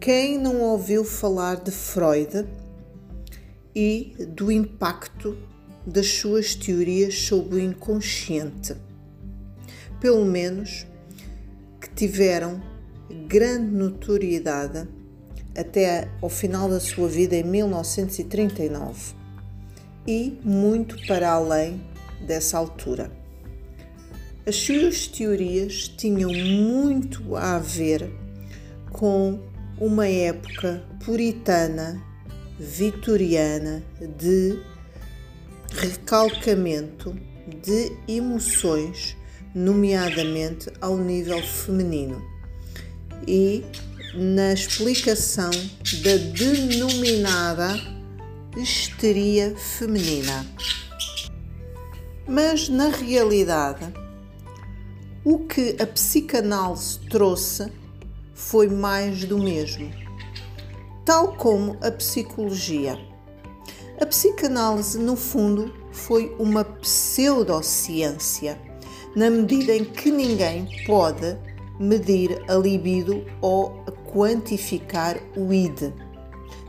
Quem não ouviu falar de Freud e do impacto das suas teorias sobre o inconsciente? Pelo menos que tiveram grande notoriedade até ao final da sua vida em 1939 e muito para além dessa altura. As suas teorias tinham muito a ver com uma época puritana, vitoriana, de recalcamento de emoções, nomeadamente ao nível feminino, e na explicação da denominada histeria feminina. Mas na realidade, o que a psicanálise trouxe foi mais do mesmo, tal como a psicologia. A psicanálise, no fundo, foi uma pseudociência, na medida em que ninguém pode medir a libido ou quantificar o id,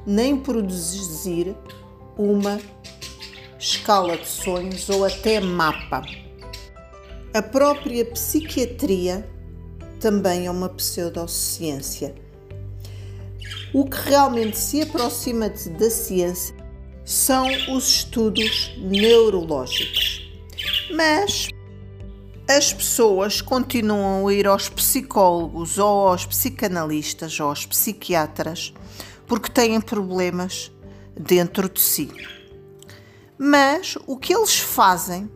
nem produzir uma escala de sonhos ou até mapa. A própria psiquiatria também é uma pseudociência. O que realmente se aproxima da ciência são os estudos neurológicos. Mas as pessoas continuam a ir aos psicólogos ou aos psicanalistas ou aos psiquiatras porque têm problemas dentro de si. Mas o que eles fazem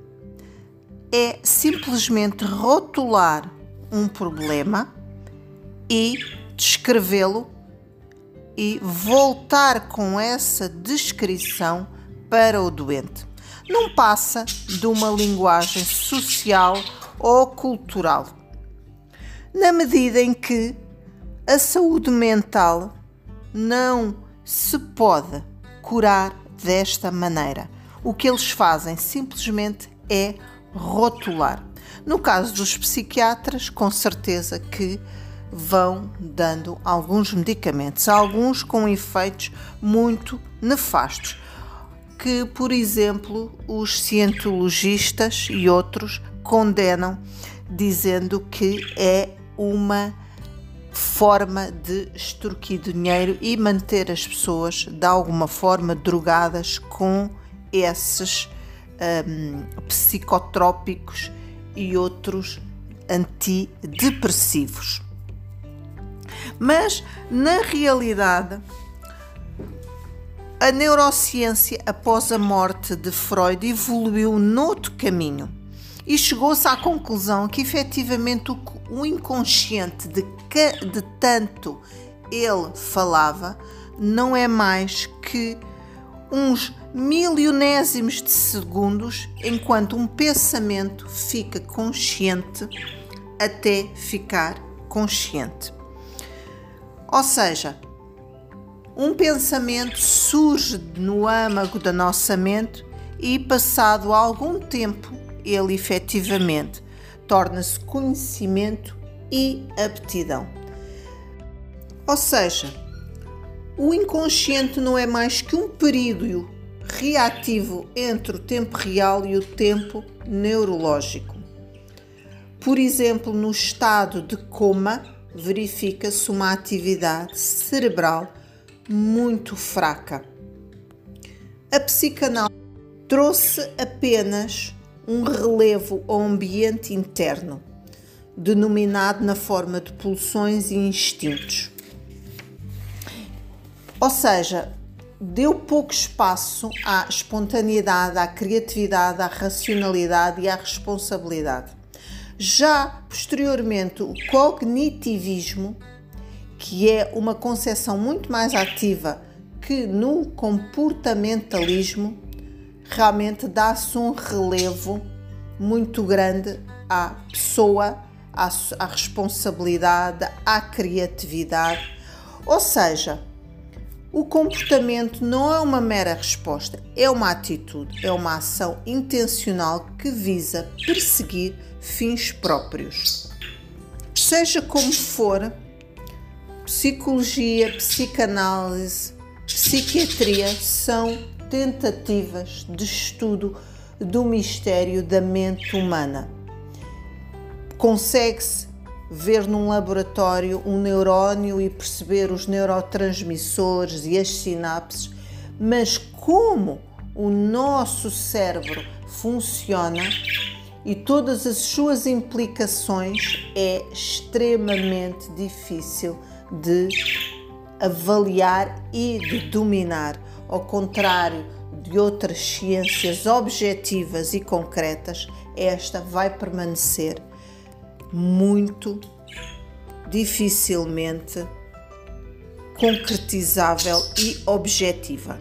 é simplesmente rotular um problema e descrevê-lo e voltar com essa descrição para o doente. Não passa de uma linguagem social ou cultural. Na medida em que a saúde mental não se pode curar desta maneira. O que eles fazem simplesmente é rotular. No caso dos psiquiatras, com certeza que vão dando alguns medicamentos, alguns com efeitos muito nefastos, que, por exemplo, os cientologistas e outros condenam, dizendo que é uma forma de extorquir dinheiro e manter as pessoas de alguma forma drogadas com esses um, psicotrópicos e outros antidepressivos. Mas, na realidade, a neurociência após a morte de Freud evoluiu noutro caminho e chegou-se à conclusão que efetivamente o, inconsciente de, que, de tanto ele falava não é mais que uns milionésimos de segundos enquanto um pensamento fica consciente até ficar consciente. Ou seja, um pensamento surge no âmago da nossa mente e, passado algum tempo, ele efetivamente torna-se conhecimento e aptidão. Ou seja, o inconsciente não é mais que um período reativo entre o tempo real e o tempo neurológico. Por exemplo, no estado de coma, verifica-se uma atividade cerebral muito fraca. A psicanálise trouxe apenas um relevo ao ambiente interno, denominado na forma de pulsões e instintos. Ou seja, deu pouco espaço à espontaneidade, à criatividade, à racionalidade e à responsabilidade. Já posteriormente, o cognitivismo, que é uma concepção muito mais ativa que no comportamentalismo, realmente dá-se um relevo muito grande à pessoa, à, à responsabilidade, à criatividade. Ou seja, o comportamento não é uma mera resposta, é uma atitude, é uma ação intencional que visa perseguir fins próprios. Seja como for, psicologia, psicanálise, psiquiatria são tentativas de estudo do mistério da mente humana. Consegue-se ver num laboratório um neurónio e perceber os neurotransmissores e as sinapses, mas como o nosso cérebro funciona e todas as suas implicações é extremamente difícil de avaliar e de dominar, ao contrário de outras ciências objetivas e concretas, esta vai permanecer muito dificilmente concretizável e objetiva.